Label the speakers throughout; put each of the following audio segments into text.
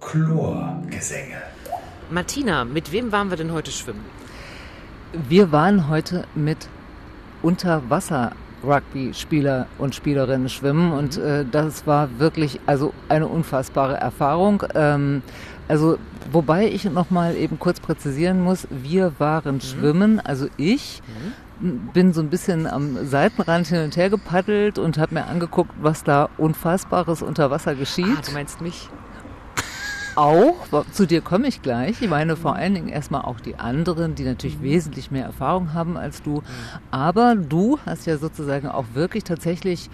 Speaker 1: Chlorgesänge.
Speaker 2: Martina, mit wem waren wir denn heute schwimmen?
Speaker 3: Wir waren heute mit Unterwasser-Rugby-Spieler und Spielerinnen schwimmen und äh, das war wirklich also eine unfassbare Erfahrung. Ähm, also wobei ich noch mal eben kurz präzisieren muss, wir waren schwimmen, also ich bin so ein bisschen am Seitenrand hin und her gepaddelt und habe mir angeguckt, was da unfassbares unter Wasser geschieht.
Speaker 2: Ah, du meinst mich?
Speaker 3: auch, zu dir komme ich gleich. Ich meine vor allen Dingen erstmal auch die anderen, die natürlich wesentlich mehr Erfahrung haben als du. Aber du hast ja sozusagen auch wirklich tatsächlich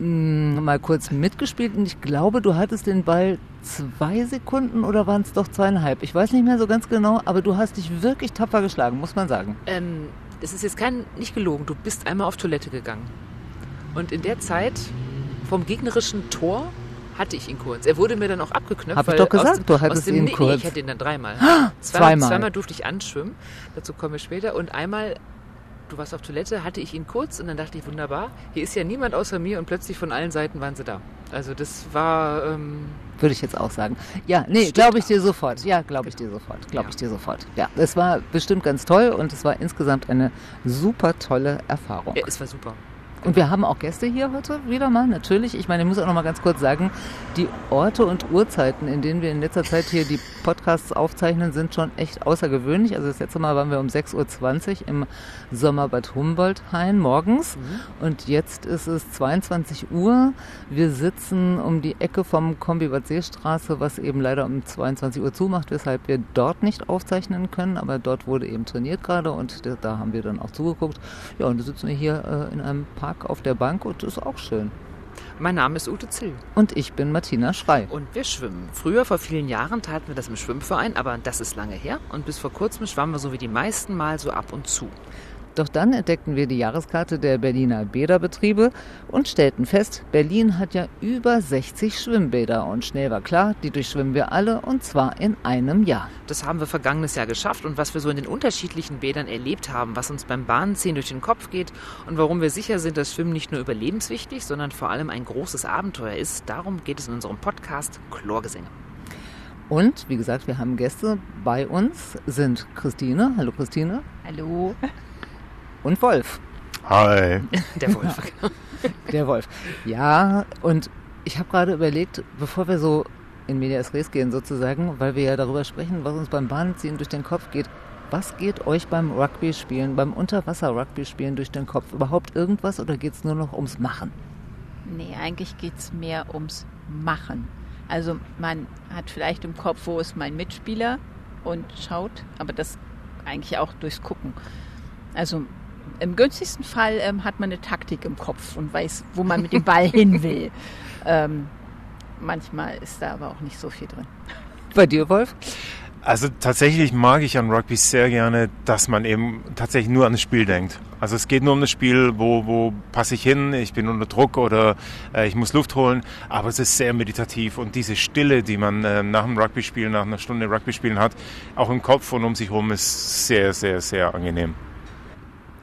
Speaker 3: mh, mal kurz mitgespielt und ich glaube, du hattest den Ball zwei Sekunden oder waren es doch zweieinhalb? Ich weiß nicht mehr so ganz genau, aber du hast dich wirklich tapfer geschlagen, muss man sagen.
Speaker 2: Ähm, es ist jetzt kein, nicht gelogen, du bist einmal auf Toilette gegangen. Und in der Zeit vom gegnerischen Tor hatte ich ihn kurz. Er wurde mir dann auch abgeknöpft.
Speaker 3: Hab ich doch gesagt,
Speaker 2: aus dem,
Speaker 3: du hattest
Speaker 2: dem,
Speaker 3: ihn
Speaker 2: nee,
Speaker 3: kurz.
Speaker 2: Ich hatte ihn dann dreimal.
Speaker 3: Zweimal.
Speaker 2: Zweimal durfte ich anschwimmen. Dazu kommen wir später. Und einmal, du warst auf Toilette, hatte ich ihn kurz und dann dachte ich, wunderbar, hier ist ja niemand außer mir und plötzlich von allen Seiten waren sie da. Also das war... Ähm,
Speaker 3: Würde ich jetzt auch sagen. Ja, nee, glaube ich dir sofort. Ja, glaube ich dir sofort. Glaube
Speaker 2: Ja.
Speaker 3: ich dir sofort. Ja, es war bestimmt ganz toll und es war insgesamt eine super tolle Erfahrung.
Speaker 2: ja, es war super.
Speaker 3: Und wir haben auch Gäste hier heute wieder mal, natürlich. Ich meine, ich muss auch noch mal ganz kurz sagen, die Orte und Uhrzeiten, in denen wir in letzter Zeit hier die Podcasts aufzeichnen, sind schon echt außergewöhnlich. Also das letzte Mal waren wir um 6.20 Uhr im Sommerbad Humboldt-Hain morgens und jetzt ist es 22 Uhr. Wir sitzen um die Ecke vom Kombibad Seestraße, was eben leider um 22 Uhr zumacht, weshalb wir dort nicht aufzeichnen können, aber dort wurde eben trainiert gerade und da- da haben wir dann auch zugeguckt. Ja, und da sitzen wir hier äh, in einem Park auf der Bank und ist auch schön.
Speaker 2: Mein Name ist Ute Zill
Speaker 3: Und ich bin Martina Schrei.
Speaker 2: und wir schwimmen. Früher, vor vielen Jahren, taten wir das im Schwimmverein, aber das ist lange her. Und bis vor kurzem schwammen wir so wie die meisten mal so ab und zu.
Speaker 3: Doch dann entdeckten wir die Jahreskarte der Berliner Bäderbetriebe und stellten fest, Berlin hat ja über 60 Schwimmbäder und schnell war klar, die durchschwimmen wir alle und zwar in einem Jahr.
Speaker 2: Das haben wir vergangenes Jahr geschafft und was wir so in den unterschiedlichen Bädern erlebt haben, was uns beim Bahnziehen durch den Kopf geht und warum wir sicher sind, dass Schwimmen nicht nur überlebenswichtig, sondern vor allem ein großes Abenteuer ist, darum geht es in unserem Podcast Chlorgesänge.
Speaker 3: Und wie gesagt, wir haben Gäste bei uns, sind Christine, hallo Christine,
Speaker 4: Hallo.
Speaker 3: Und Wolf,
Speaker 5: Hi.
Speaker 2: Der Wolf.
Speaker 3: der Wolf. Ja, und ich habe gerade überlegt, bevor wir so in Medias Res gehen sozusagen, weil wir ja darüber sprechen, was uns beim Bahnziehen durch den Kopf geht. Was geht euch beim Rugby-Spielen, beim Unterwasser-Rugby-Spielen durch den Kopf? Überhaupt irgendwas oder geht es nur noch ums Machen?
Speaker 4: Nee, eigentlich geht es mehr ums Machen. Also man hat vielleicht im Kopf, wo ist mein Mitspieler und schaut, aber das eigentlich auch durchs Gucken. Also im günstigsten Fall ähm, hat man eine Taktik im Kopf und weiß, wo man mit dem Ball hin will. Ähm, manchmal ist da aber auch nicht so viel drin.
Speaker 3: Bei dir, Wolf?
Speaker 5: Also tatsächlich mag ich an Rugby sehr gerne, dass man eben tatsächlich nur an das Spiel denkt. Also es geht nur um das Spiel, wo, wo passe ich hin, ich bin unter Druck oder äh, ich muss Luft holen, aber es ist sehr meditativ und diese Stille, die man äh, nach dem Rugby-Spielen, nach einer Stunde Rugby-Spielen hat, auch im Kopf und um sich herum, ist sehr, sehr, sehr angenehm.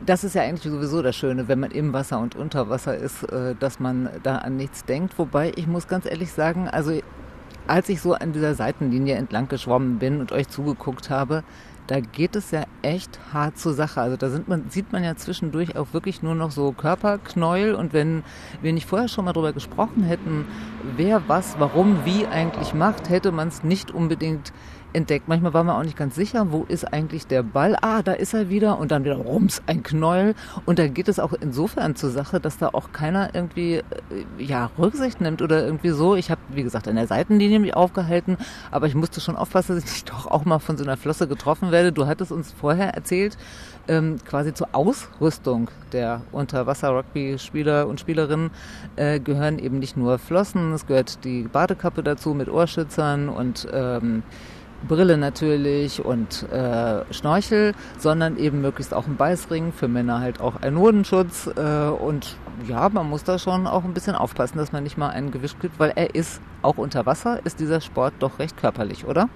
Speaker 3: Das ist ja eigentlich sowieso das Schöne, wenn man im Wasser und unter Wasser ist, äh, dass man da an nichts denkt. Wobei ich muss ganz ehrlich sagen, also als ich so an dieser Seitenlinie entlang geschwommen bin und euch zugeguckt habe, da geht es ja echt hart zur Sache. Also da man, sieht man ja zwischendurch auch wirklich nur noch so Körperknäuel und wenn wir nicht vorher schon mal drüber gesprochen hätten, wer was, warum, wie eigentlich macht, hätte man es nicht unbedingt entdeckt. Manchmal war man auch nicht ganz sicher, wo ist eigentlich der Ball? Ah, da ist er wieder und dann wieder rums, ein Knäuel. Und da geht es auch insofern zur Sache, dass da auch keiner irgendwie äh, ja, Rücksicht nimmt oder irgendwie so. Ich habe, wie gesagt, an der Seitenlinie mich aufgehalten, aber ich musste schon aufpassen, dass ich doch auch mal von so einer Flosse getroffen werde. Du hattest uns vorher erzählt, ähm, quasi zur Ausrüstung der Unterwasser-Rugby-Spieler und Spielerinnen äh, gehören eben nicht nur Flossen, es gehört die Badekappe dazu mit Ohrschützern und ähm, Brille natürlich und äh, Schnorchel, sondern eben möglichst auch ein Beißring, für Männer halt auch ein Hodenschutz äh, und ja, man muss da schon auch ein bisschen aufpassen, dass man nicht mal einen Gewicht kriegt, weil er ist auch unter Wasser, ist dieser Sport doch recht körperlich, oder?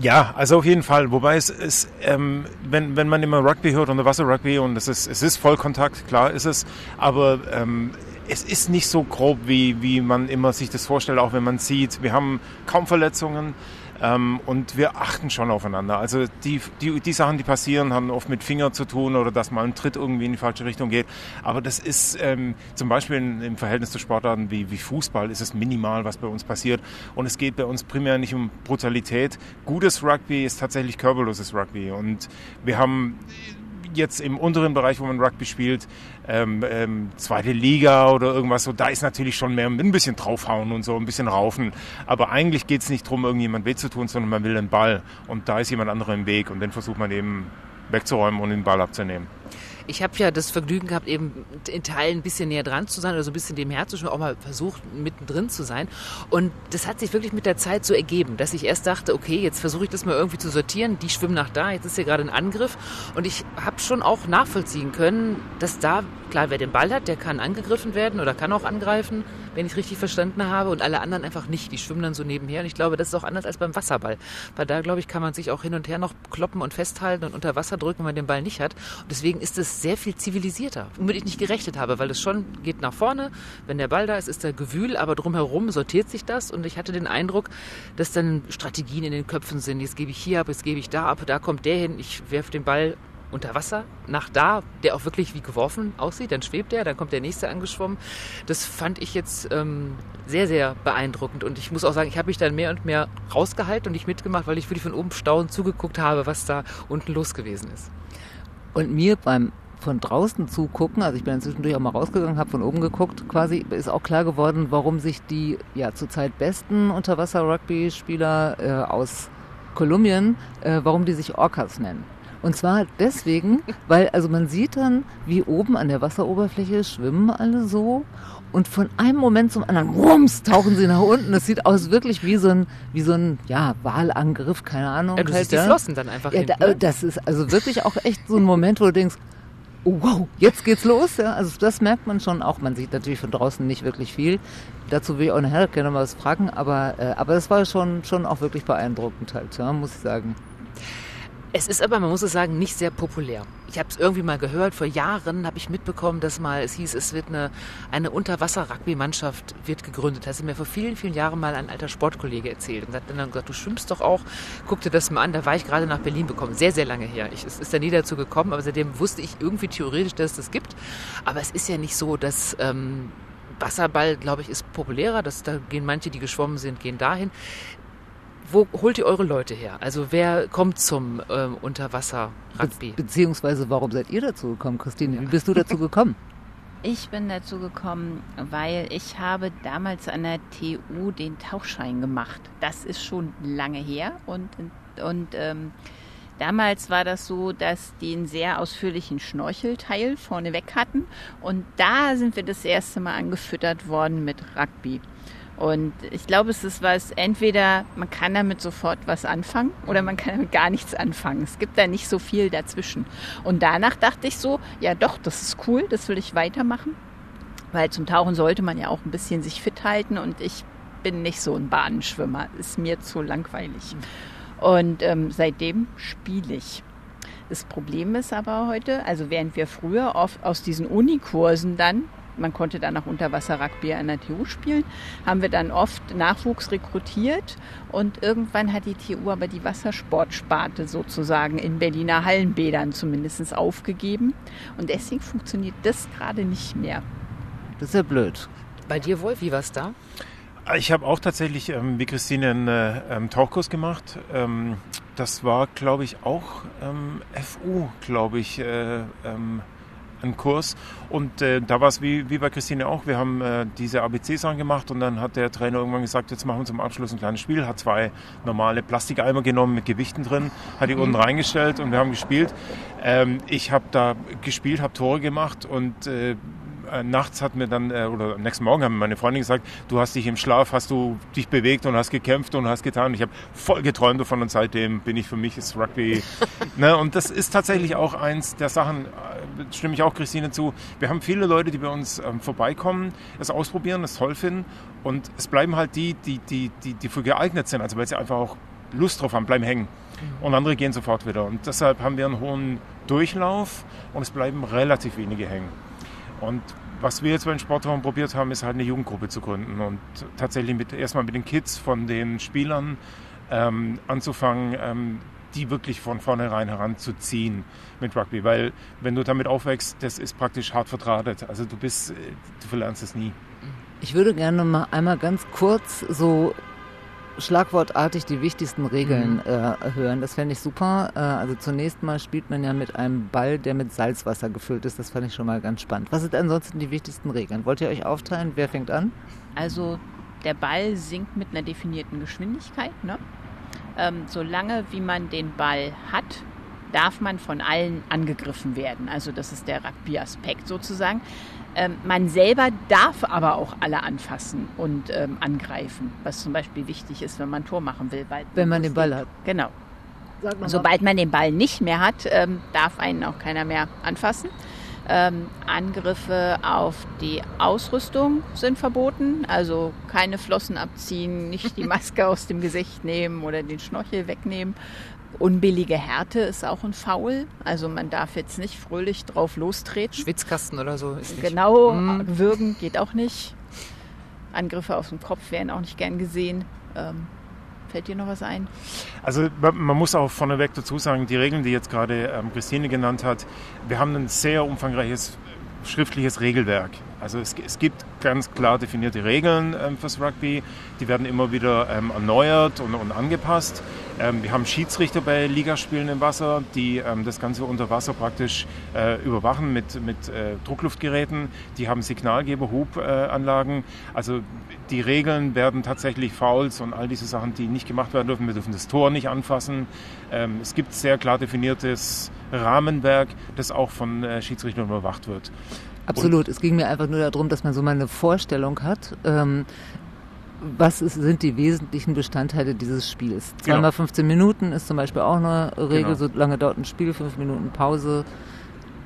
Speaker 5: Ja, also auf jeden Fall. Wobei es ist, ähm, wenn, wenn man immer Rugby hört, Unterwasser-Rugby und es ist, es ist Vollkontakt, klar ist es, aber ähm, es ist nicht so grob, wie, wie man immer sich das vorstellt, auch wenn man sieht, wir haben kaum Verletzungen. Ähm, und wir achten schon aufeinander. Also die, die, die Sachen, die passieren, haben oft mit Finger zu tun oder dass mal ein Tritt irgendwie in die falsche Richtung geht. Aber das ist ähm, zum Beispiel in, im Verhältnis zu Sportarten wie, wie Fußball ist es minimal, was bei uns passiert. Und es geht bei uns primär nicht um Brutalität. Gutes Rugby ist tatsächlich körperloses Rugby. Und wir haben jetzt im unteren Bereich, wo man Rugby spielt, ähm, ähm, zweite Liga oder irgendwas so, da ist natürlich schon mehr ein bisschen draufhauen und so, ein bisschen raufen. Aber eigentlich geht es nicht darum, irgendjemand weh zu tun, sondern man will den Ball. Und da ist jemand anderer im Weg und den versucht man eben wegzuräumen und den Ball abzunehmen.
Speaker 2: Ich habe ja das Vergnügen gehabt, eben in Teilen ein bisschen näher dran zu sein oder so ein bisschen dem Herzen auch mal versucht, mittendrin zu sein. Und das hat sich wirklich mit der Zeit so ergeben, dass ich erst dachte, okay, jetzt versuche ich das mal irgendwie zu sortieren. Die schwimmen nach da, jetzt ist hier gerade ein Angriff. Und ich habe schon auch nachvollziehen können, dass da, klar, wer den Ball hat, der kann angegriffen werden oder kann auch angreifen, wenn ich richtig verstanden habe. Und alle anderen einfach nicht. Die schwimmen dann so nebenher. Und ich glaube, das ist auch anders als beim Wasserball. Weil da, glaube ich, kann man sich auch hin und her noch kloppen und festhalten und unter Wasser drücken, wenn man den Ball nicht hat. Und deswegen ist es sehr viel zivilisierter, womit ich nicht gerechnet habe, weil es schon geht nach vorne. Wenn der Ball da ist, ist da Gewühl, aber drumherum sortiert sich das und ich hatte den Eindruck, dass dann Strategien in den Köpfen sind. Jetzt gebe ich hier ab, jetzt gebe ich da ab, da kommt der hin, ich werfe den Ball unter Wasser nach da, der auch wirklich wie geworfen aussieht. Dann schwebt er, dann kommt der nächste angeschwommen. Das fand ich jetzt ähm, sehr, sehr beeindruckend. Und ich muss auch sagen, ich habe mich dann mehr und mehr rausgehalten und nicht mitgemacht, weil ich wirklich von oben staunend zugeguckt habe, was da unten los gewesen ist.
Speaker 3: Und mir beim von draußen zugucken, also ich bin dann zwischendurch auch mal rausgegangen, habe von oben geguckt, quasi ist auch klar geworden, warum sich die ja zurzeit besten Unterwasser-Rugby-Spieler äh, aus Kolumbien, äh, warum die sich Orcas nennen. Und zwar deswegen, weil also man sieht dann, wie oben an der Wasseroberfläche schwimmen alle so und von einem Moment zum anderen, rums, tauchen sie nach unten. Das sieht aus wirklich wie so ein, wie so ein, ja, Wahlangriff, keine Ahnung.
Speaker 2: Ja, du halt, siehst ja. die Flossen dann einfach ja,
Speaker 3: hinten, da, ne? Das ist also wirklich auch echt so ein Moment, wo du denkst, oh, wow, jetzt geht's los. Ja? Also das merkt man schon auch. Man sieht natürlich von draußen nicht wirklich viel. Dazu will ich auch nachher gerne mal was fragen, aber, äh, aber das war schon, schon auch wirklich beeindruckend halt, ja, muss ich sagen.
Speaker 2: Es ist aber, man muss es sagen, nicht sehr populär. Ich habe es irgendwie mal gehört, vor Jahren habe ich mitbekommen, dass mal es hieß, es wird eine, eine Unterwasser-Rugby-Mannschaft wird gegründet. Das hat mir vor vielen, vielen Jahren mal ein alter Sportkollege erzählt und hat dann gesagt, du schwimmst doch auch, guck dir das mal an. Da war ich gerade nach Berlin bekommen, sehr, sehr lange her. Ich, es ist da nie dazu gekommen, aber seitdem wusste ich irgendwie theoretisch, dass es das gibt. Aber es ist ja nicht so, dass... Ähm, Wasserball, glaube ich, ist populärer. Das, da gehen manche, die geschwommen sind, gehen dahin wo holt ihr eure Leute her? Also wer kommt zum ähm, Unterwasser-Rugby?
Speaker 3: Be beziehungsweise warum seid ihr dazu gekommen, Christine? Ja. Wie bist du dazu gekommen?
Speaker 4: Ich bin dazu gekommen, weil ich habe damals an der TU den Tauchschein gemacht. Das ist schon lange her und, und ähm, damals war das so, dass die einen sehr ausführlichen Schnorchelteil vorneweg hatten und da sind wir das erste Mal angefüttert worden mit Rugby. Und ich glaube, es ist was, entweder man kann damit sofort was anfangen oder man kann damit gar nichts anfangen. Es gibt da nicht so viel dazwischen. Und danach dachte ich so, ja doch, das ist cool, das will ich weitermachen. Weil zum Tauchen sollte man ja auch ein bisschen sich fit halten und ich bin nicht so ein Bahnenschwimmer, ist mir zu langweilig. Und ähm, seitdem spiele ich. Das Problem ist aber heute, also während wir früher oft aus diesen Unikursen dann man konnte dann auch Unterwasser-Rugby an der TU spielen, haben wir dann oft Nachwuchs rekrutiert und irgendwann hat die TU aber die Wassersportsparte sozusagen in Berliner Hallenbädern zumindest aufgegeben und deswegen funktioniert das gerade nicht mehr.
Speaker 3: Das ist ja blöd.
Speaker 2: Bei dir, Wolf, wie war es da?
Speaker 5: Ich habe auch tatsächlich ähm, wie Christine einen äh, ähm, Tauchkurs gemacht. Ähm, das war, glaube ich, auch ähm, FU, glaube ich, äh, ähm, einen Kurs. Und äh, da war es wie, wie bei Christine auch. Wir haben äh, diese ABC-Sachen gemacht und dann hat der Trainer irgendwann gesagt, jetzt machen wir zum Abschluss ein kleines Spiel. Hat zwei normale Plastikeimer genommen mit Gewichten drin, hat die mhm. unten reingestellt und wir haben gespielt. Ähm, ich habe da gespielt, habe Tore gemacht und äh, äh, nachts hat mir dann, äh, oder am nächsten Morgen haben meine Freundin gesagt, du hast dich im Schlaf, hast du dich bewegt und hast gekämpft und hast getan. Ich habe voll geträumt davon und seitdem bin ich für mich ist Rugby. ne, und das ist tatsächlich auch eins der Sachen, äh, stimme ich auch Christine zu. Wir haben viele Leute, die bei uns ähm, vorbeikommen, es ausprobieren, es toll finden und es bleiben halt die, die, die, die, die für geeignet sind, also weil sie einfach auch Lust drauf haben, bleiben hängen. Mhm. Und andere gehen sofort wieder. Und deshalb haben wir einen hohen Durchlauf und es bleiben relativ wenige hängen. Und was wir jetzt beim Sportraum probiert haben, ist halt eine Jugendgruppe zu gründen und tatsächlich mit, erstmal mit den Kids von den Spielern ähm, anzufangen, ähm, die wirklich von vornherein heranzuziehen mit Rugby, weil wenn du damit aufwächst, das ist praktisch hart verdrahtet. Also du bist, äh, du verlernst es nie.
Speaker 3: Ich würde gerne mal einmal ganz kurz so schlagwortartig die wichtigsten Regeln mhm. äh, hören. Das fände ich super. Äh, also zunächst mal spielt man ja mit einem Ball, der mit Salzwasser gefüllt ist. Das fand ich schon mal ganz spannend. Was sind ansonsten die wichtigsten Regeln? Wollt ihr euch aufteilen? Wer fängt an?
Speaker 4: Also der Ball sinkt mit einer definierten Geschwindigkeit. Ne? Ähm, solange wie man den Ball hat, darf man von allen angegriffen werden. Also das ist der Rugby-Aspekt sozusagen. Ähm, man selber darf aber auch alle anfassen und ähm, angreifen, was zum Beispiel wichtig ist, wenn man ein Tor machen will.
Speaker 3: wenn man den Ball hat.
Speaker 4: Genau. Sobald man den Ball nicht mehr hat, ähm, darf einen auch keiner mehr anfassen. Ähm, Angriffe auf die Ausrüstung sind verboten, also keine Flossen abziehen, nicht die Maske aus dem Gesicht nehmen oder den Schnorchel wegnehmen. Unbillige Härte ist auch ein Foul. Also man darf jetzt nicht fröhlich drauf lostreten.
Speaker 2: Schwitzkasten oder so ist
Speaker 4: nicht. Genau, mm. würgen geht auch nicht. Angriffe auf den Kopf werden auch nicht gern gesehen. Ähm, fällt dir noch was ein?
Speaker 5: Also man muss auch vorneweg dazu sagen, die Regeln, die jetzt gerade ähm, Christine genannt hat, wir haben ein sehr umfangreiches schriftliches Regelwerk. Also es, es, gibt ganz klar definierte Regeln ähm, fürs Rugby, die werden immer wieder ähm, erneuert und, und angepasst. Ähm, wir haben Schiedsrichter bei Ligaspielen im Wasser, die ähm, das Ganze unter Wasser praktisch äh, überwachen mit, mit äh, Druckluftgeräten. Die haben Signalgeber, Hubanlagen. Äh, also die Regeln werden tatsächlich Fouls und all diese Sachen, die nicht gemacht werden dürfen. Wir dürfen das Tor nicht anfassen. Ähm, es gibt sehr klar definiertes Rahmenwerk, das auch von äh, Schiedsrichtern überwacht wird.
Speaker 3: Absolut. Und es ging mir einfach nur darum, dass man so mal eine Vorstellung hat. Ähm, was ist, sind die wesentlichen Bestandteile dieses Spiels? Genau. Zweimal 15 Minuten ist zum Beispiel auch eine Regel, genau. so lange dauert ein Spiel, fünf Minuten Pause.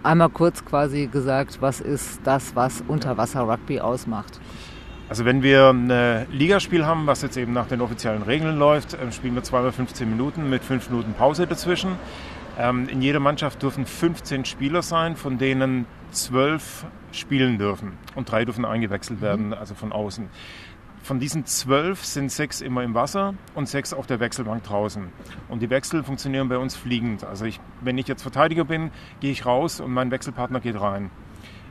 Speaker 3: Einmal kurz quasi gesagt, was ist das, was Unterwasser-Rugby ausmacht?
Speaker 5: Also wenn wir ein Ligaspiel haben, was jetzt eben nach den offiziellen Regeln läuft, spielen wir zweimal 15 Minuten mit fünf Minuten Pause dazwischen. Ähm, in jeder Mannschaft dürfen 15 Spieler sein, von denen zwölf spielen dürfen und drei dürfen eingewechselt mhm. werden, also von außen. Von diesen zwölf sind sechs immer im Wasser und sechs auf der Wechselbank draußen. Und die Wechsel funktionieren bei uns fliegend. Also ich, wenn ich jetzt Verteidiger bin, gehe ich raus und mein Wechselpartner geht rein.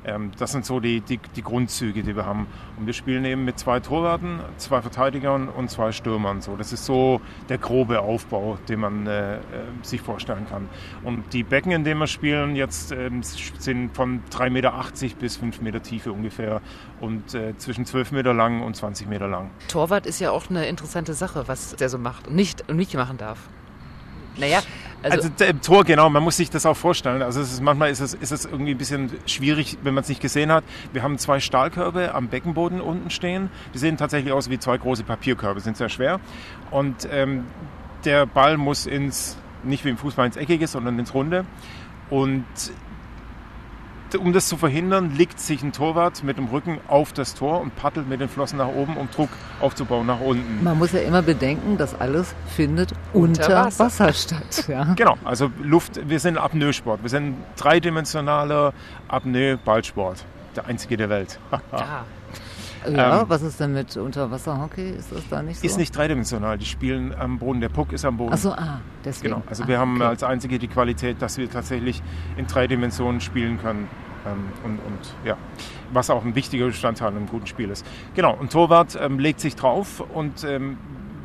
Speaker 5: Ähm, das sind so die, die, die, Grundzüge, die wir haben. Und wir spielen eben mit zwei Torwarten, zwei Verteidigern und zwei Stürmern. So, das ist so der grobe Aufbau, den man äh, äh sich vorstellen kann. Und die Becken, in denen wir spielen, jetzt äh, sind von 3,80 Meter bis 5 Meter Tiefe ungefähr und äh, zwischen 12 Meter lang und 20 Meter lang.
Speaker 2: Torwart ist ja auch eine interessante Sache, was der so macht und nicht, und nicht machen darf.
Speaker 5: Naja, also, also im Tor, genau, man muss sich das auch vorstellen. Also ist, manchmal ist es, ist es irgendwie ein bisschen schwierig, wenn man es nicht gesehen hat. Wir haben zwei Stahlkörbe am Beckenboden unten stehen. Die sehen tatsächlich aus wie zwei große Papierkörbe, sind sehr schwer. Und ähm, der Ball muss ins, nicht wie im Fußball ins Eckige, sondern ins Runde. Und um das zu verhindern, legt sich ein Torwart mit dem Rücken auf das Tor und paddelt mit den Flossen nach oben, um Druck aufzubauen nach unten.
Speaker 3: Man muss ja immer bedenken, das alles findet unter, unter Wasser. Wasser. statt. Ja.
Speaker 5: Genau, also Luft, wir sind Apnoe-Sport. Wir sind dreidimensionaler Apnoe-Ballsport. Der einzige der Welt.
Speaker 3: ja. Ja, ähm, was ist denn mit Unterwasserhockey? Ist das da nicht so?
Speaker 5: Ist nicht dreidimensional. Die spielen am Boden. Der Puck ist am Boden.
Speaker 3: Achso, ah, deswegen.
Speaker 5: Genau. Also
Speaker 3: ah,
Speaker 5: wir haben okay. als einzige die Qualität, dass wir tatsächlich in drei Dimensionen spielen können. Ähm, und, und, ja, was auch ein wichtiger Bestandteil einem guten Spiel ist. Genau. Und Torwart ähm, legt sich drauf und ähm,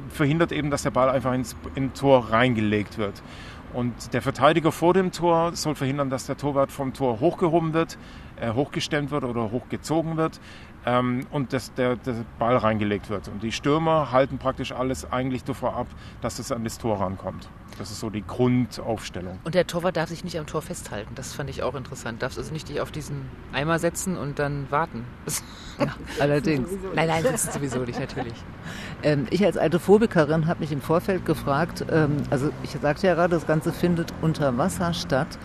Speaker 5: verhindert eben, dass der Ball einfach ins in Tor reingelegt wird. Und der Verteidiger vor dem Tor soll verhindern, dass der Torwart vom Tor hochgehoben wird, äh, hochgestemmt wird oder hochgezogen wird ähm, und dass der, der, Ball reingelegt wird. Und die Stürmer halten praktisch alles eigentlich davor ab, dass es an das Tor rankommt. Das ist so die Grundaufstellung.
Speaker 2: Und der Torwart darf sich nicht am Tor festhalten. Das fand ich auch interessant. Darfst also nicht dich auf diesen Eimer setzen und dann warten.
Speaker 3: Ja, allerdings.
Speaker 2: Nein, nein, sitzen sowieso nicht, natürlich.
Speaker 3: Ähm, ich als alte Phobikerin habe mich im Vorfeld gefragt, ähm, also ich sagte ja gerade, das Ganze findet unter Wasser statt.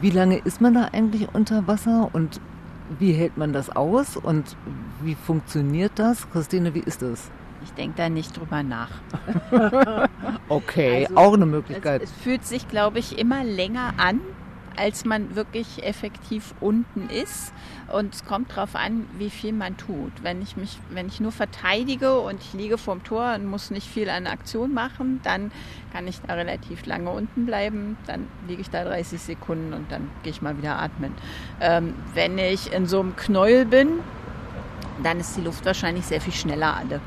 Speaker 3: Wie lange ist man da eigentlich unter Wasser und wie hält man das aus und wie funktioniert das? Christine, wie ist das?
Speaker 4: Ich denke da nicht drüber nach.
Speaker 3: okay, also, auch eine Möglichkeit.
Speaker 4: Es, es fühlt sich, glaube ich, immer länger an, als man wirklich effektiv unten ist. Und es kommt darauf an, wie viel man tut. Wenn ich mich, wenn ich nur verteidige und ich liege vorm Tor und muss nicht viel an Aktion machen, dann kann ich da relativ lange unten bleiben. Dann liege ich da 30 Sekunden und dann gehe ich mal wieder atmen. Ähm, wenn ich in so einem Knäuel bin, dann ist die Luft wahrscheinlich sehr viel schneller alle.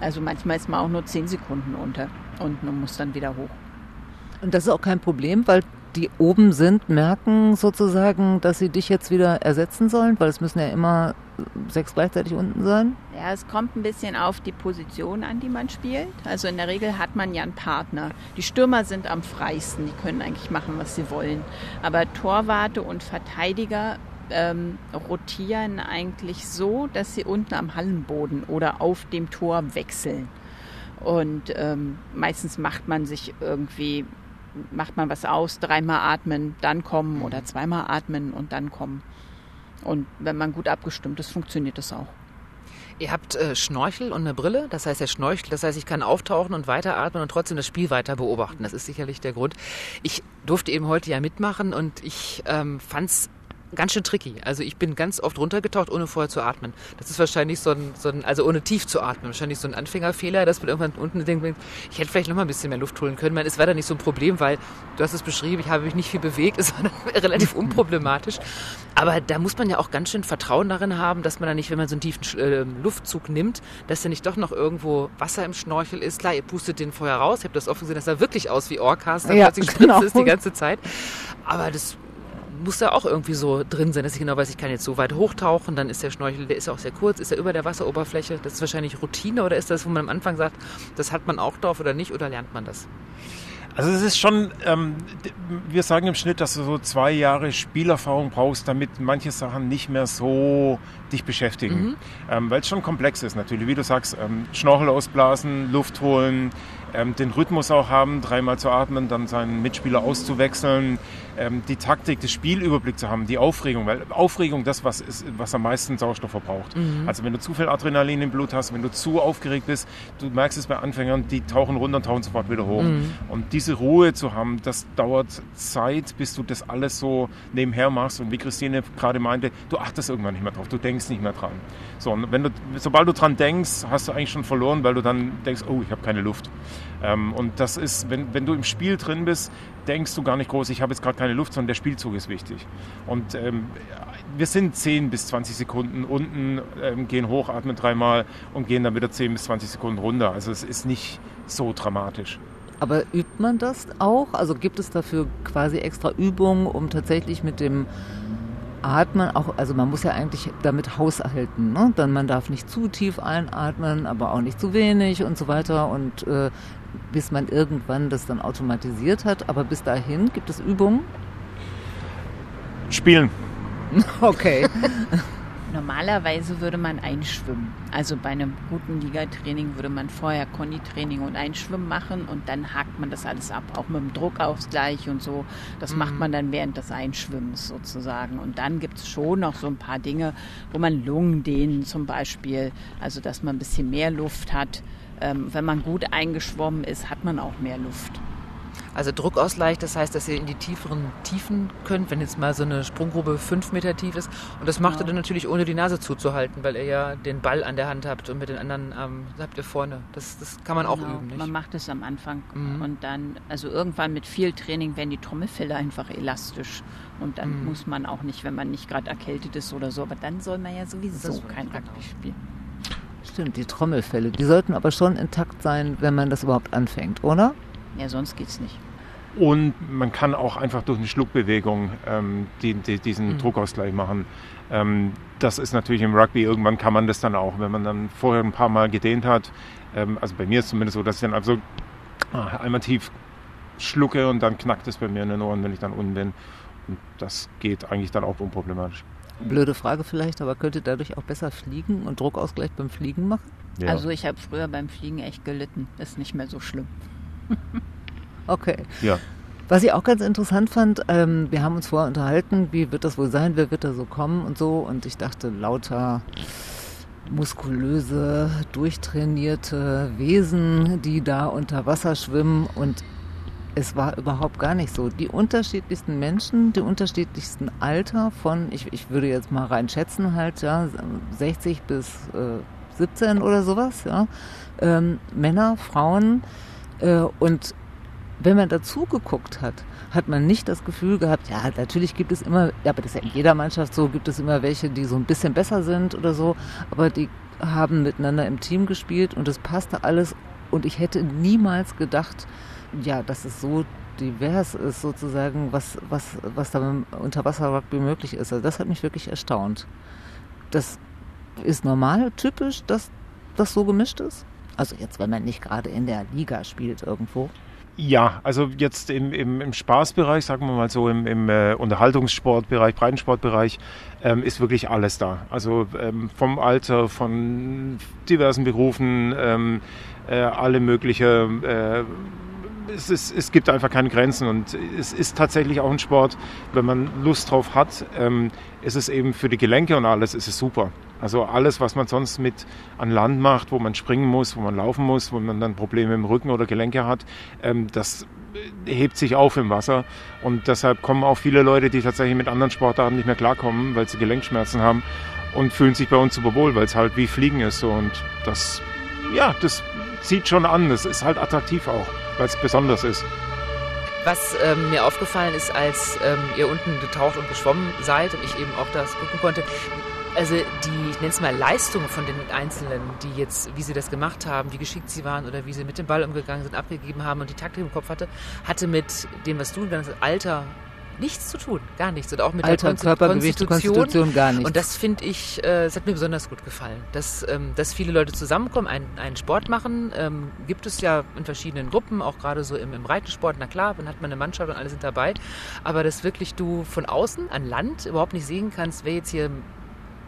Speaker 4: Also manchmal ist man auch nur 10 Sekunden unter und muss dann wieder hoch.
Speaker 3: Und das ist auch kein Problem, weil die oben sind, merken sozusagen, dass sie dich jetzt wieder ersetzen sollen, weil es müssen ja immer sechs gleichzeitig unten sein?
Speaker 4: Ja, es kommt ein bisschen auf die Position an, die man spielt. Also in der Regel hat man ja einen Partner. Die Stürmer sind am freisten, die können eigentlich machen, was sie wollen. Aber Torwarte und Verteidiger ähm, rotieren eigentlich so, dass sie unten am Hallenboden oder auf dem Tor wechseln. Und ähm, meistens macht man sich irgendwie, macht man was aus, dreimal atmen, dann kommen oder zweimal atmen und dann kommen. Und wenn man gut abgestimmt ist, funktioniert das auch.
Speaker 2: Ihr habt äh, Schnorchel und eine Brille, das heißt, er schnorchelt, das heißt, ich kann auftauchen und weiteratmen und trotzdem das Spiel weiter beobachten. Das ist sicherlich der Grund. Ich durfte eben heute ja mitmachen und ich ähm, fand es ganz schön tricky. Also ich bin ganz oft runtergetaucht, ohne vorher zu atmen. Das ist wahrscheinlich so ein, so ein also ohne tief zu atmen, wahrscheinlich so ein Anfängerfehler, dass man irgendwann unten denkt, ich hätte vielleicht noch mal ein bisschen mehr Luft holen können. es war da nicht so ein Problem, weil du hast es beschrieben, ich habe mich nicht viel bewegt, es war relativ unproblematisch. Aber da muss man ja auch ganz schön Vertrauen darin haben, dass man da nicht, wenn man so einen tiefen äh, Luftzug nimmt, dass da nicht doch noch irgendwo Wasser im Schnorchel ist. Klar, ihr pustet den vorher raus. Ich habe das oft gesehen, das sah wirklich aus wie Orcas, da ja, plötzlich genau. es die ganze Zeit. Aber das muss da auch irgendwie so drin sein, dass ich genau weiß, ich kann jetzt so weit hochtauchen, dann ist der Schnorchel, der ist auch sehr kurz, ist er über der Wasseroberfläche. Das ist wahrscheinlich Routine oder ist das, wo man am Anfang sagt, das hat man auch drauf oder nicht oder lernt man das?
Speaker 5: Also es ist schon, ähm, wir sagen im Schnitt, dass du so zwei Jahre Spielerfahrung brauchst, damit manche Sachen nicht mehr so dich beschäftigen. Mhm. Ähm, Weil es schon komplex ist natürlich. Wie du sagst, ähm, Schnorchel ausblasen, Luft holen, ähm, den Rhythmus auch haben, dreimal zu atmen, dann seinen Mitspieler auszuwechseln, ähm, die Taktik, den Spielüberblick zu haben, die Aufregung, weil Aufregung das, was, ist, was am meisten Sauerstoff verbraucht. Mhm. Also wenn du zu viel Adrenalin im Blut hast, wenn du zu aufgeregt bist, du merkst es bei Anfängern, die tauchen runter und tauchen sofort wieder hoch. Mhm. Und diese Ruhe zu haben, das dauert Zeit, bis du das alles so nebenher machst. Und wie Christine gerade meinte, du achtest irgendwann nicht mehr drauf, du denkst nicht mehr dran. So, und wenn du, sobald du dran denkst, hast du eigentlich schon verloren, weil du dann denkst, oh, ich habe keine Luft. Ähm, und das ist, wenn, wenn du im Spiel drin bist, denkst du gar nicht groß, ich habe jetzt gerade keine Luft, sondern der Spielzug ist wichtig. Und ähm, wir sind 10 bis 20 Sekunden unten, ähm, gehen hoch, atmen dreimal und gehen dann wieder 10 bis 20 Sekunden runter. Also es ist nicht so dramatisch.
Speaker 3: Aber übt man das auch? Also gibt es dafür quasi extra Übungen, um tatsächlich mit dem Atmen auch, also man muss ja eigentlich damit haushalten. Ne? Dann man darf nicht zu tief einatmen, aber auch nicht zu wenig und so weiter. Und äh, bis man irgendwann das dann automatisiert hat. Aber bis dahin gibt es Übungen?
Speaker 5: Spielen.
Speaker 3: Okay.
Speaker 4: Normalerweise würde man einschwimmen. Also bei einem guten Ligatraining würde man vorher Konditraining und Einschwimmen machen und dann hakt man das alles ab, auch mit dem Druckausgleich und so. Das mhm. macht man dann während des Einschwimmens sozusagen. Und dann gibt es schon noch so ein paar Dinge, wo man Lungen dehnen zum Beispiel, also dass man ein bisschen mehr Luft hat. Ähm, wenn man gut eingeschwommen ist, hat man auch mehr Luft.
Speaker 2: Also Druckausgleich, das heißt, dass ihr in die tieferen Tiefen könnt, wenn jetzt mal so eine Sprunggrube fünf Meter tief ist. Und das macht genau. ihr dann natürlich ohne die Nase zuzuhalten, weil ihr ja den Ball an der Hand habt und mit den anderen ähm, habt ihr vorne. Das, das kann man genau. auch üben. Nicht?
Speaker 4: Man macht es am Anfang mhm. und dann, also irgendwann mit viel Training werden die Trommelfälle einfach elastisch. Und dann mhm. muss man auch nicht, wenn man nicht gerade erkältet ist oder so, aber dann soll man ja sowieso kein Rugby genau. spielen.
Speaker 3: Stimmt, die Trommelfälle, die sollten aber schon intakt sein, wenn man das überhaupt anfängt, oder?
Speaker 4: Ja, sonst geht's nicht.
Speaker 5: Und man kann auch einfach durch eine Schluckbewegung ähm, die, die, diesen mhm. Druckausgleich machen. Ähm, das ist natürlich im Rugby, irgendwann kann man das dann auch, wenn man dann vorher ein paar Mal gedehnt hat. Ähm, also bei mir ist es zumindest so, dass ich dann also einmal tief schlucke und dann knackt es bei mir in den Ohren, wenn ich dann unten bin. Und das geht eigentlich dann auch unproblematisch.
Speaker 3: Blöde Frage vielleicht, aber könnt ihr dadurch auch besser fliegen und Druckausgleich beim Fliegen machen?
Speaker 4: Ja. Also ich habe früher beim Fliegen echt gelitten. Ist nicht mehr so schlimm.
Speaker 3: okay.
Speaker 5: Ja.
Speaker 3: Was ich auch ganz interessant fand, ähm, wir haben uns vorher unterhalten, wie wird das wohl sein, wer wird da so kommen und so. Und ich dachte, lauter muskulöse, durchtrainierte Wesen, die da unter Wasser schwimmen. Und es war überhaupt gar nicht so. Die unterschiedlichsten Menschen, die unterschiedlichsten Alter von, ich, ich würde jetzt mal rein schätzen, halt, ja, 60 bis äh, 17 oder sowas, ja. Ähm, Männer, Frauen äh, und wenn man dazu geguckt hat, hat man nicht das Gefühl gehabt, ja, natürlich gibt es immer, ja, aber das ist ja in jeder Mannschaft so, gibt es immer welche, die so ein bisschen besser sind oder so, aber die haben miteinander im Team gespielt und es passte alles und ich hätte niemals gedacht, ja, dass es so divers ist sozusagen, was, was, was da im Unterwasser-Rugby möglich ist. Also das hat mich wirklich erstaunt. Das ist normal, typisch, dass das so gemischt ist? Also jetzt, wenn man nicht gerade in der Liga spielt irgendwo.
Speaker 5: Ja, also jetzt im, im, im Spaßbereich, sagen wir mal so, im, im äh, Unterhaltungssportbereich, Breitensportbereich, ähm, ist wirklich alles da. Also ähm, vom Alter, von diversen Berufen, ähm, äh, alle mögliche. Äh, es, ist, es gibt einfach keine Grenzen und es ist tatsächlich auch ein Sport, wenn man Lust drauf hat, ähm, ist es eben für die Gelenke und alles, ist es super. Also alles, was man sonst mit an Land macht, wo man springen muss, wo man laufen muss, wo man dann Probleme im Rücken oder Gelenke hat, ähm, das hebt sich auf im Wasser. Und deshalb kommen auch viele Leute, die tatsächlich mit anderen Sportarten nicht mehr klarkommen, weil sie Gelenkschmerzen haben und fühlen sich bei uns super wohl, weil es halt wie Fliegen ist. So. Und das, ja, das zieht schon an. Das ist halt attraktiv auch, weil es besonders ist.
Speaker 2: Was ähm, mir aufgefallen ist, als ähm, ihr unten getaucht und geschwommen seid und ich eben auch das gucken konnte, also die, ich nenne es mal Leistung von den Einzelnen, die jetzt, wie sie das gemacht haben, wie geschickt sie waren oder wie sie mit dem Ball umgegangen sind, abgegeben haben und die Taktik im Kopf hatte, hatte mit dem, was du das Alter nichts zu tun, gar nichts. Und auch mit
Speaker 3: Alter,
Speaker 2: der
Speaker 3: Körpergewicht,
Speaker 2: Konstitution.
Speaker 3: Konstitution gar nichts.
Speaker 2: Und das finde ich, äh, das hat mir besonders gut gefallen. Dass, ähm, dass viele Leute zusammenkommen, einen, einen Sport machen, ähm, gibt es ja in verschiedenen Gruppen, auch gerade so im, im Reitensport. Na klar, dann hat man eine Mannschaft und alle sind dabei. Aber dass wirklich du von außen an Land überhaupt nicht sehen kannst, wer jetzt hier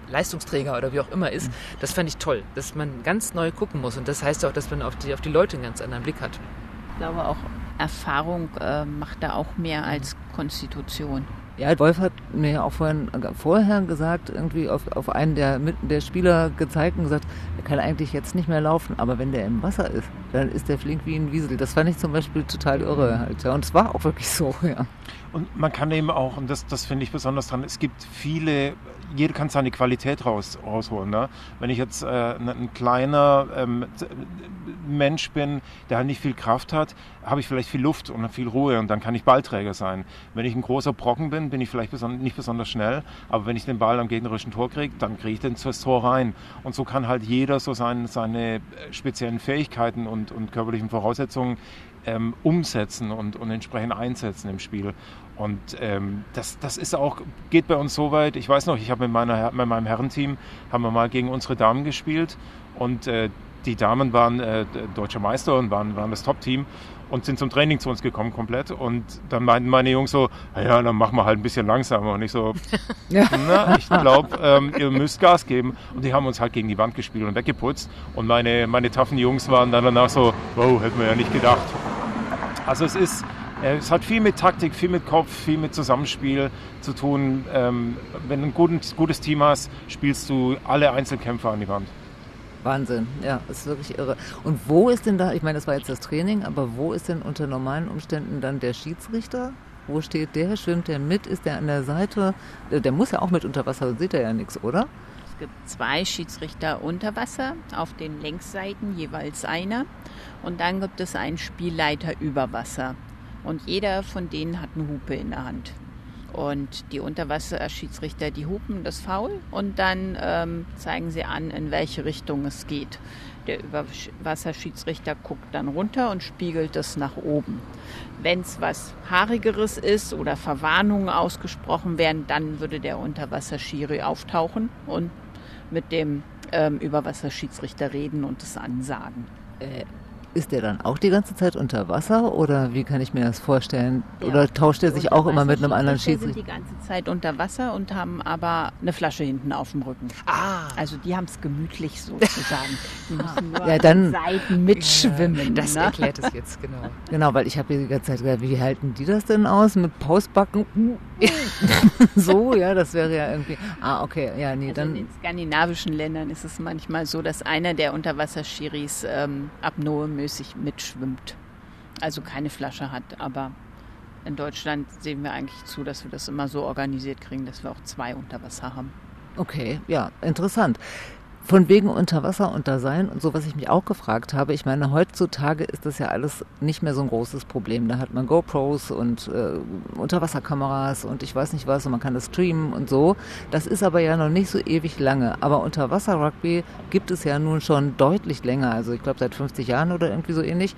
Speaker 2: Leistungsträger oder wie auch immer ist, das fand ich toll, dass man ganz neu gucken muss. Und das heißt auch, dass man auf die, auf die Leute einen ganz anderen Blick hat.
Speaker 4: Ich glaube auch, Erfahrung äh, macht da auch mehr als Konstitution.
Speaker 3: Ja, Wolf hat mir ja auch vorhin, vorher gesagt, irgendwie auf, auf einen der, der Spieler gezeigt und gesagt, er kann eigentlich jetzt nicht mehr laufen, aber wenn der im Wasser ist, dann ist der flink wie ein Wiesel. Das fand ich zum Beispiel total irre halt. Ja. Und es war auch wirklich so, ja.
Speaker 5: Und man kann eben auch, und das, das finde ich besonders dran, es gibt viele jeder kann seine Qualität raus, rausholen. Ne? Wenn ich jetzt äh, ein kleiner ähm, Mensch bin, der halt nicht viel Kraft hat, habe ich vielleicht viel Luft und viel Ruhe und dann kann ich Ballträger sein. Wenn ich ein großer Brocken bin, bin ich vielleicht beson nicht besonders schnell, aber wenn ich den Ball am gegnerischen Tor kriege, dann kriege ich den ins Tor rein. Und so kann halt jeder so sein, seine speziellen Fähigkeiten und, und körperlichen Voraussetzungen ähm, umsetzen und, und entsprechend einsetzen im Spiel. Und ähm, das, das ist auch, geht bei uns so weit. Ich weiß noch, ich habe mit, meiner, mit meinem Herrenteam, haben wir mal gegen unsere Damen gespielt und äh, die Damen waren äh, deutscher Meister und waren, waren das Top-Team und sind zum Training zu uns gekommen komplett. Und dann meinten meine Jungs so, ja, dann machen wir halt ein bisschen langsamer. Und ich so, ja. na, ich glaube, ähm, ihr müsst Gas geben. Und die haben uns halt gegen die Wand gespielt und weggeputzt. Und meine, meine taffen Jungs waren dann danach so, wow, hätten wir ja nicht gedacht. Also es ist, äh, es hat viel mit Taktik, viel mit Kopf, viel mit Zusammenspiel zu tun. Ähm, wenn du ein gutes, Team hast, spielst du alle Einzelkämpfer an die Wand.
Speaker 3: Wahnsinn, ja, das ist wirklich irre. Und wo ist denn da, ich meine, das war jetzt das Training, aber wo ist denn unter normalen Umständen dann der Schiedsrichter? Wo steht der? Schwimmt der mit? Ist der an der Seite? Der muss ja auch mit unter Wasser, sieht er ja nichts, oder?
Speaker 4: Es gibt zwei Schiedsrichter unter Wasser, auf den Längsseiten jeweils einer. Und dann gibt es einen Spielleiter über Wasser. Und jeder von denen hat eine Hupe in der Hand. Und die Unterwasserschiedsrichter, die hupen das Foul und dann ähm, zeigen sie an, in welche Richtung es geht. Der Überwasserschiedsrichter guckt dann runter und spiegelt das nach oben. Wenn es was Haarigeres ist oder Verwarnungen ausgesprochen werden, dann würde der Unterwasserschiri auftauchen und mit dem ähm, Überwasserschiedsrichter reden und es ansagen.
Speaker 3: Äh, ist der dann auch die ganze Zeit unter Wasser oder wie kann ich mir das vorstellen? Ja. Oder tauscht er sich auch immer mit einem anderen Schiedsrichter?
Speaker 4: Die sind die ganze Zeit unter Wasser und haben aber eine Flasche hinten auf dem Rücken.
Speaker 2: Ah.
Speaker 4: Also die haben es gemütlich sozusagen. Die müssen nur
Speaker 3: ja, dann,
Speaker 4: Seiten mitschwimmen.
Speaker 2: Das ne? erklärt es jetzt, genau.
Speaker 3: Genau, weil ich habe die ganze Zeit gedacht, wie halten die das denn aus mit Pausbacken? so, ja, das wäre ja irgendwie. Ah, okay, ja, nee,
Speaker 4: also
Speaker 3: dann.
Speaker 4: In den skandinavischen Ländern ist es manchmal so, dass einer der Unterwasserschiris ähm, Apnoe mäßig mitschwimmt. also keine Flasche hat. Aber in Deutschland sehen wir eigentlich zu, dass wir das immer so organisiert kriegen, dass wir auch zwei unter Wasser haben.
Speaker 3: Okay, ja, interessant. Von wegen unter Wasser, unter Sein und so, was ich mich auch gefragt habe. Ich meine, heutzutage ist das ja alles nicht mehr so ein großes Problem. Da hat man GoPros und äh, Unterwasserkameras und ich weiß nicht was und man kann das streamen und so. Das ist aber ja noch nicht so ewig lange. Aber Unterwasser-Rugby gibt es ja nun schon deutlich länger. Also ich glaube seit 50 Jahren oder irgendwie so ähnlich.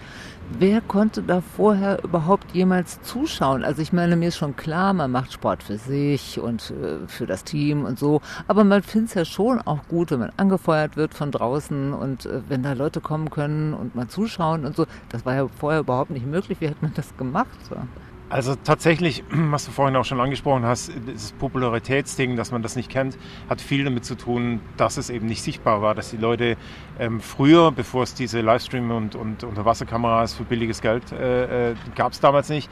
Speaker 3: Wer konnte da vorher überhaupt jemals zuschauen? Also ich meine, mir ist schon klar, man macht Sport für sich und äh, für das Team und so. Aber man findet es ja schon auch gut, wenn man angefeuert wird von draußen und äh, wenn da Leute kommen können und mal zuschauen und so. Das war ja vorher überhaupt nicht möglich. Wie hat man das gemacht?
Speaker 5: Also tatsächlich, was du vorhin auch schon angesprochen hast, das Popularitätsding, dass man das nicht kennt, hat viel damit zu tun, dass es eben nicht sichtbar war, dass die Leute ähm, früher, bevor es diese Livestream und, und Unterwasserkameras für billiges Geld äh, äh, gab es damals nicht,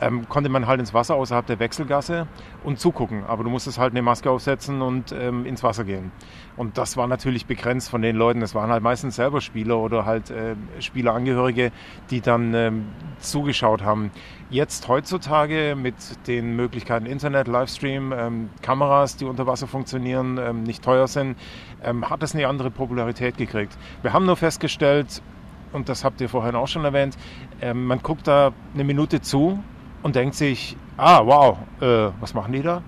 Speaker 5: ähm, konnte man halt ins Wasser außerhalb der Wechselgasse und zugucken. Aber du musstest halt eine Maske aufsetzen und ähm, ins Wasser gehen. Und das war natürlich begrenzt von den Leuten. Das waren halt meistens selber Spieler oder halt äh, Spielerangehörige, die dann ähm, zugeschaut haben. Jetzt heutzutage mit den Möglichkeiten Internet, Livestream, ähm, Kameras, die unter Wasser funktionieren, ähm, nicht teuer sind, ähm, hat es eine andere Popularität gekriegt. Wir haben nur festgestellt, und das habt ihr vorhin auch schon erwähnt, ähm, man guckt da eine Minute zu und denkt sich, ah, wow, äh, was machen die da?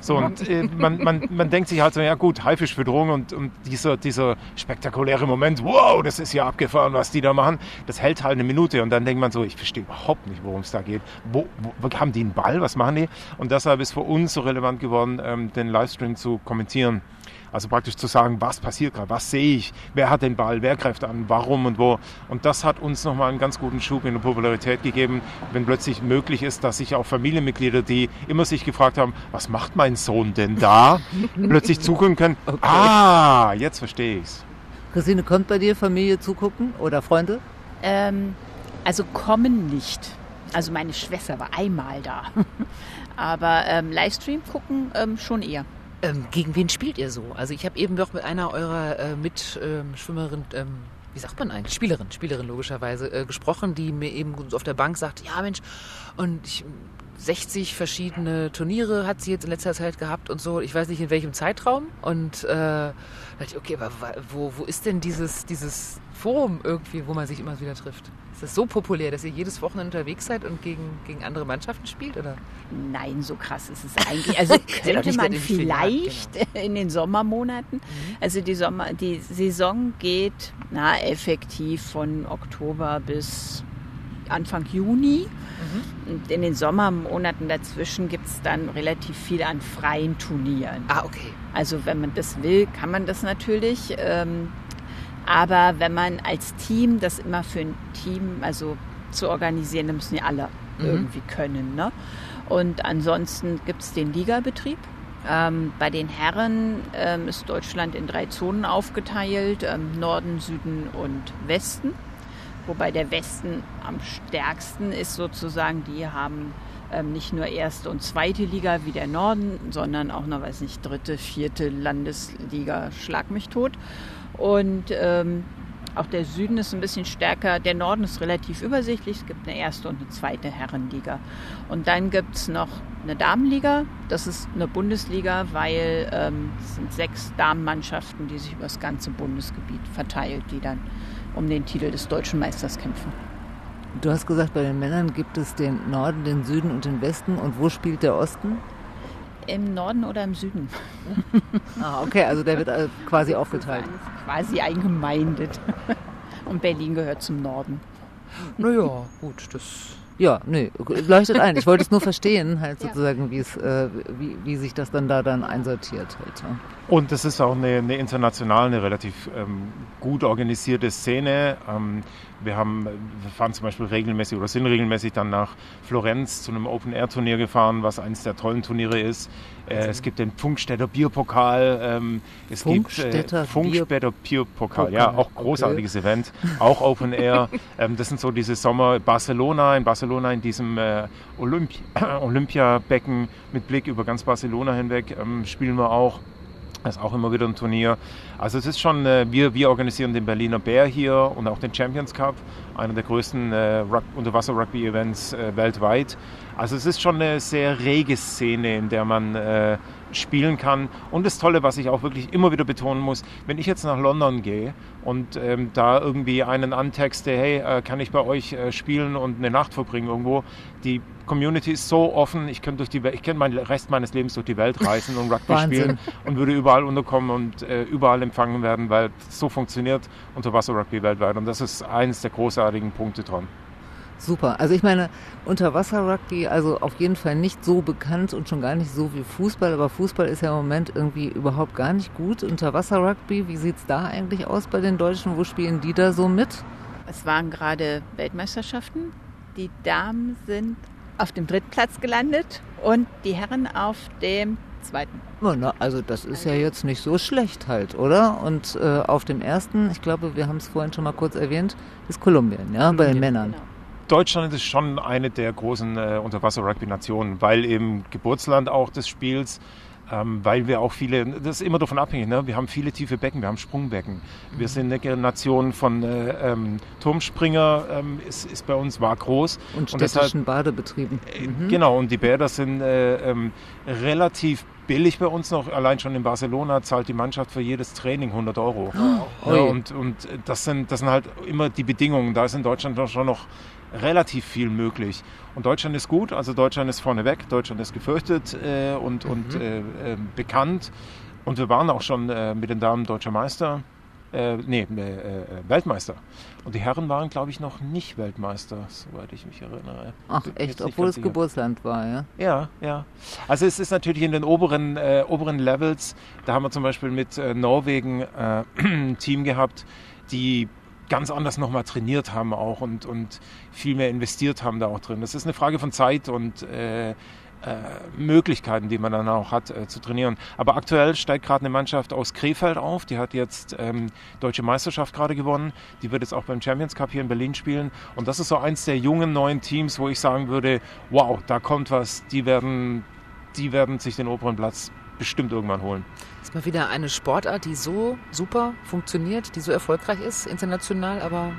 Speaker 5: So, und äh, man, man, man denkt sich halt so, ja gut, Haifischfütterung und, und dieser, dieser spektakuläre Moment, wow, das ist ja abgefahren, was die da machen, das hält halt eine Minute und dann denkt man so, ich verstehe überhaupt nicht, worum es da geht. Wo, wo, haben die einen Ball, was machen die? Und deshalb ist für uns so relevant geworden, ähm, den Livestream zu kommentieren. Also praktisch zu sagen, was passiert gerade, was sehe ich, wer hat den Ball, wer greift an, warum und wo. Und das hat uns nochmal einen ganz guten Schub in der Popularität gegeben, wenn plötzlich möglich ist, dass sich auch Familienmitglieder, die immer sich gefragt haben, was macht mein Sohn denn da, plötzlich zugucken können. Okay. Ah, jetzt verstehe ich's.
Speaker 3: Christine, kommt bei dir Familie zugucken oder Freunde?
Speaker 4: Ähm, also kommen nicht. Also meine Schwester war einmal da. Aber ähm, Livestream gucken ähm, schon eher.
Speaker 2: Ähm, gegen wen spielt ihr so? Also ich habe eben doch mit einer eurer äh, Mitschwimmerin, ähm, wie sagt man eigentlich, Spielerin, Spielerin logischerweise, äh, gesprochen, die mir eben auf der Bank sagt, ja Mensch, und ich, 60 verschiedene Turniere hat sie jetzt in letzter Zeit gehabt und so. Ich weiß nicht in welchem Zeitraum. Und äh, dachte ich, okay, aber wo, wo ist denn dieses, dieses Forum irgendwie, wo man sich immer wieder trifft? Ist das so populär, dass ihr jedes Wochenende unterwegs seid und gegen, gegen andere Mannschaften spielt? Oder?
Speaker 4: Nein, so krass ist es eigentlich. Also könnte man vielleicht genau. in den Sommermonaten, mhm. also die, Sommer, die Saison geht na, effektiv von Oktober bis Anfang Juni. Mhm. Und in den Sommermonaten dazwischen gibt es dann relativ viel an freien Turnieren.
Speaker 2: Ah, okay.
Speaker 4: Also wenn man das will, kann man das natürlich. Ähm, aber wenn man als Team das immer für ein Team, also zu organisieren, dann müssen ja alle mhm. irgendwie können. Ne? Und ansonsten gibt es den Ligabetrieb. Ähm, bei den Herren ähm, ist Deutschland in drei Zonen aufgeteilt, ähm, Norden, Süden und Westen. Wobei der Westen am stärksten ist sozusagen, die haben ähm, nicht nur erste und zweite Liga wie der Norden, sondern auch noch, weiß nicht, dritte, vierte Landesliga, schlag mich tot. Und ähm, auch der Süden ist ein bisschen stärker. Der Norden ist relativ übersichtlich. Es gibt eine erste und eine zweite Herrenliga. Und dann gibt es noch eine Damenliga. Das ist eine Bundesliga, weil ähm, es sind sechs Damenmannschaften, die sich über das ganze Bundesgebiet verteilt, die dann um den Titel des deutschen Meisters kämpfen.
Speaker 3: Du hast gesagt, bei den Männern gibt es den Norden, den Süden und den Westen. Und wo spielt der Osten?
Speaker 4: Im Norden oder im Süden.
Speaker 3: ah, okay, also der wird äh, quasi aufgeteilt.
Speaker 4: Quasi eingemeindet. Und Berlin gehört zum Norden.
Speaker 2: Naja, gut, das
Speaker 3: ja, nee, leuchtet ein. Ich wollte es nur verstehen, halt sozusagen, wie es, äh, wie, wie sich das dann da dann einsortiert. Halt, ja.
Speaker 5: Und es ist auch eine, eine international, eine relativ ähm, gut organisierte Szene. Ähm, wir, haben, wir fahren zum Beispiel regelmäßig oder sind regelmäßig dann nach Florenz zu einem Open-Air-Turnier gefahren, was eines der tollen Turniere ist. Äh, es gibt den Funkstädter Bierpokal. Ähm, es
Speaker 3: Funkstädter
Speaker 5: gibt äh, Funkstädter Bierpokal, ja, auch großartiges okay. Event, auch Open Air. ähm, das sind so diese Sommer Barcelona, in Barcelona in diesem äh, Olympi Olympiabecken mit Blick über ganz Barcelona hinweg ähm, spielen wir auch. Das ist auch immer wieder ein Turnier. Also es ist schon, äh, wir, wir organisieren den Berliner Bär hier und auch den Champions Cup. einer der größten äh, Unterwasser-Rugby-Events äh, weltweit. Also es ist schon eine sehr rege Szene, in der man äh, spielen kann. Und das Tolle, was ich auch wirklich immer wieder betonen muss, wenn ich jetzt nach London gehe und ähm, da irgendwie einen antexte, hey, äh, kann ich bei euch äh, spielen und eine Nacht verbringen irgendwo, die Community ist so offen, ich könnte durch die Welt, ich könnte meinen Rest meines Lebens durch die Welt reisen und Rugby spielen und würde überall unterkommen und äh, überall empfangen werden, weil so funktioniert Unterwasser-Rugby weltweit. Und das ist eines der großartigen Punkte dran.
Speaker 3: Super. Also ich meine, Unterwasser-Rugby, also auf jeden Fall nicht so bekannt und schon gar nicht so wie Fußball, aber Fußball ist ja im Moment irgendwie überhaupt gar nicht gut. Unterwasser-Rugby, wie sieht es da eigentlich aus bei den Deutschen? Wo spielen die da so mit?
Speaker 4: Es waren gerade Weltmeisterschaften. Die Damen sind auf dem dritten Platz gelandet und die Herren auf dem zweiten.
Speaker 3: Ja, na, also das ist ja jetzt nicht so schlecht halt, oder? Und äh, auf dem ersten, ich glaube, wir haben es vorhin schon mal kurz erwähnt, ist Kolumbien, ja, bei den Männern. Genau.
Speaker 5: Deutschland ist schon eine der großen äh, Unterwasser-Rugby-Nationen, weil eben Geburtsland auch des Spiels, ähm, weil wir auch viele, das ist immer davon abhängig, ne? wir haben viele tiefe Becken, wir haben Sprungbecken. Wir sind eine Nation von äh, ähm, Turmspringer, ähm, ist, ist, bei uns, war groß.
Speaker 3: Und städtischen und Badebetrieben.
Speaker 5: Äh, mhm. Genau, und die Bäder sind äh, ähm, relativ billig bei uns noch. Allein schon in Barcelona zahlt die Mannschaft für jedes Training 100 Euro. Oh. Ja, und, und das, sind, das sind halt immer die Bedingungen. Da ist in Deutschland schon noch relativ viel möglich. Und Deutschland ist gut, also Deutschland ist vorneweg, Deutschland ist gefürchtet äh, und, mhm. und äh, äh, bekannt. Und wir waren auch schon äh, mit den Damen deutscher Meister, äh, nee, äh, Weltmeister. Und die Herren waren, glaube ich, noch nicht Weltmeister, soweit ich mich erinnere.
Speaker 3: Ach echt, obwohl es Geburtsland war, ja?
Speaker 5: Ja, ja. Also es ist natürlich in den oberen, oberen Levels, da haben wir zum Beispiel mit Norwegen ein Team gehabt, die ganz anders nochmal trainiert haben auch und, und viel mehr investiert haben da auch drin. Das ist eine Frage von Zeit und äh, äh, Möglichkeiten, die man dann auch hat äh, zu trainieren. Aber aktuell steigt gerade eine Mannschaft aus Krefeld auf, die hat jetzt ähm, deutsche Meisterschaft gerade gewonnen, die wird jetzt auch beim Champions Cup hier in Berlin spielen und das ist so eins der jungen neuen Teams, wo ich sagen würde, wow, da kommt was, die werden, die werden sich den oberen Platz bestimmt irgendwann holen.
Speaker 2: Das ist mal wieder eine Sportart, die so super funktioniert, die so erfolgreich ist international, aber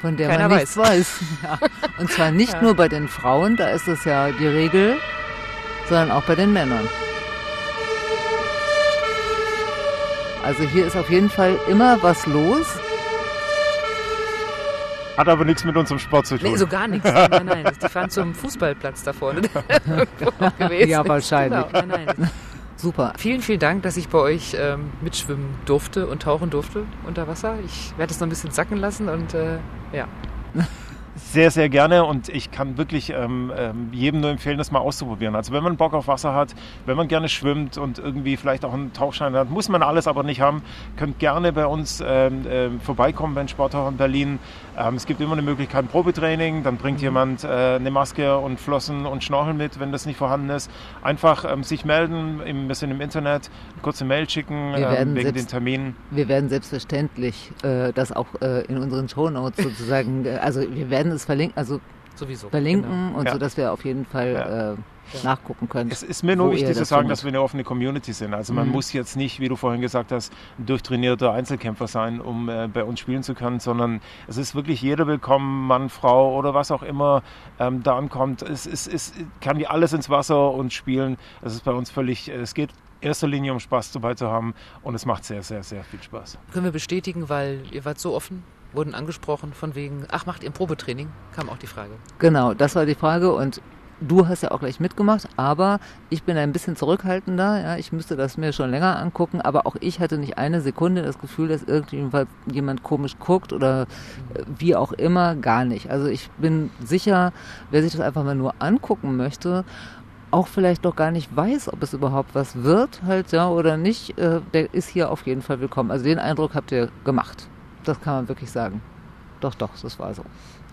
Speaker 3: von der man nichts weiß. weiß. Ja. Und zwar nicht ja. nur bei den Frauen, da ist es ja die Regel, sondern auch bei den Männern. Also hier ist auf jeden Fall immer was los.
Speaker 5: Hat aber nichts mit unserem Sport zu tun.
Speaker 2: Nee, so gar nichts. Nein, nein. Die fahren zum Fußballplatz da vorne.
Speaker 3: ja, wahrscheinlich. Genau. Nein, nein. Super.
Speaker 2: Vielen, vielen Dank, dass ich bei euch ähm, mitschwimmen durfte und tauchen durfte unter Wasser. Ich werde es noch ein bisschen sacken lassen und äh, ja.
Speaker 5: Sehr, sehr gerne und ich kann wirklich ähm, ähm, jedem nur empfehlen, das mal auszuprobieren. Also wenn man Bock auf Wasser hat, wenn man gerne schwimmt und irgendwie vielleicht auch einen Tauchschein hat, muss man alles aber nicht haben, könnt gerne bei uns ähm, äh, vorbeikommen beim Sporttauch in Berlin. Ähm, es gibt immer eine Möglichkeit, ein Probetraining, dann bringt mhm. jemand äh, eine Maske und Flossen und Schnorchel mit, wenn das nicht vorhanden ist. Einfach ähm, sich melden, im, wir sind im Internet, eine kurze Mail schicken ähm, wegen selbst, den Terminen.
Speaker 3: Wir werden selbstverständlich äh, das auch äh, in unseren Shownotes sozusagen, äh, also wir werden es verlinken, also sowieso verlinken genau. und ja. so, dass wir auf jeden Fall ja. äh, nachgucken können.
Speaker 5: Es ist mir nur wichtig zu sagen, dass wir eine offene Community sind. Also man mhm. muss jetzt nicht, wie du vorhin gesagt hast, ein durchtrainierter Einzelkämpfer sein, um äh, bei uns spielen zu können, sondern es ist wirklich jeder willkommen, Mann, Frau oder was auch immer ähm, da ankommt. Es, es, es kann die alles ins Wasser und spielen. Es ist bei uns völlig, es geht erster Linie um Spaß dabei zu haben und es macht sehr, sehr, sehr viel Spaß.
Speaker 2: Können wir bestätigen, weil ihr wart so offen wurden angesprochen von wegen, ach, macht ihr ein Probetraining? Kam auch die Frage.
Speaker 3: Genau, das war die Frage und du hast ja auch gleich mitgemacht, aber ich bin ein bisschen zurückhaltender. Ja, ich müsste das mir schon länger angucken, aber auch ich hatte nicht eine Sekunde das Gefühl, dass irgendjemand komisch guckt oder äh, wie auch immer, gar nicht. Also ich bin sicher, wer sich das einfach mal nur angucken möchte, auch vielleicht doch gar nicht weiß, ob es überhaupt was wird, halt ja oder nicht, äh, der ist hier auf jeden Fall willkommen. Also den Eindruck habt ihr gemacht. Das kann man wirklich sagen. Doch, doch, das war so.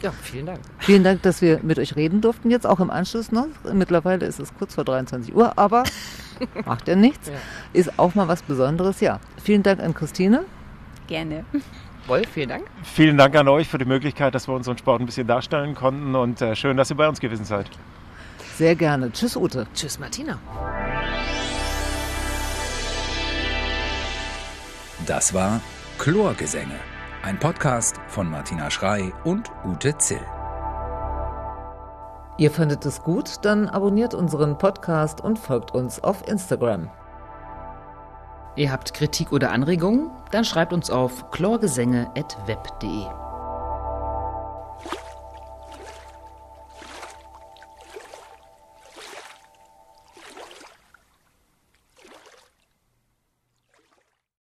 Speaker 2: Ja, vielen Dank.
Speaker 3: Vielen Dank, dass wir mit euch reden durften, jetzt auch im Anschluss noch. Mittlerweile ist es kurz vor 23 Uhr, aber macht ja nichts. Ja. Ist auch mal was Besonderes, ja. Vielen Dank an Christine.
Speaker 4: Gerne.
Speaker 2: Wolf, vielen Dank.
Speaker 5: Vielen Dank an euch für die Möglichkeit, dass wir unseren Sport ein bisschen darstellen konnten und äh, schön, dass ihr bei uns gewesen seid.
Speaker 3: Sehr gerne. Tschüss, Ute.
Speaker 2: Tschüss, Martina.
Speaker 1: Das war Chlorgesänge Ein Podcast von Martina Schrei und Ute Zill.
Speaker 3: Ihr findet es gut? Dann abonniert unseren Podcast und folgt uns auf Instagram.
Speaker 2: Ihr habt Kritik oder Anregungen? Dann schreibt uns auf chlorgesänge.web.de.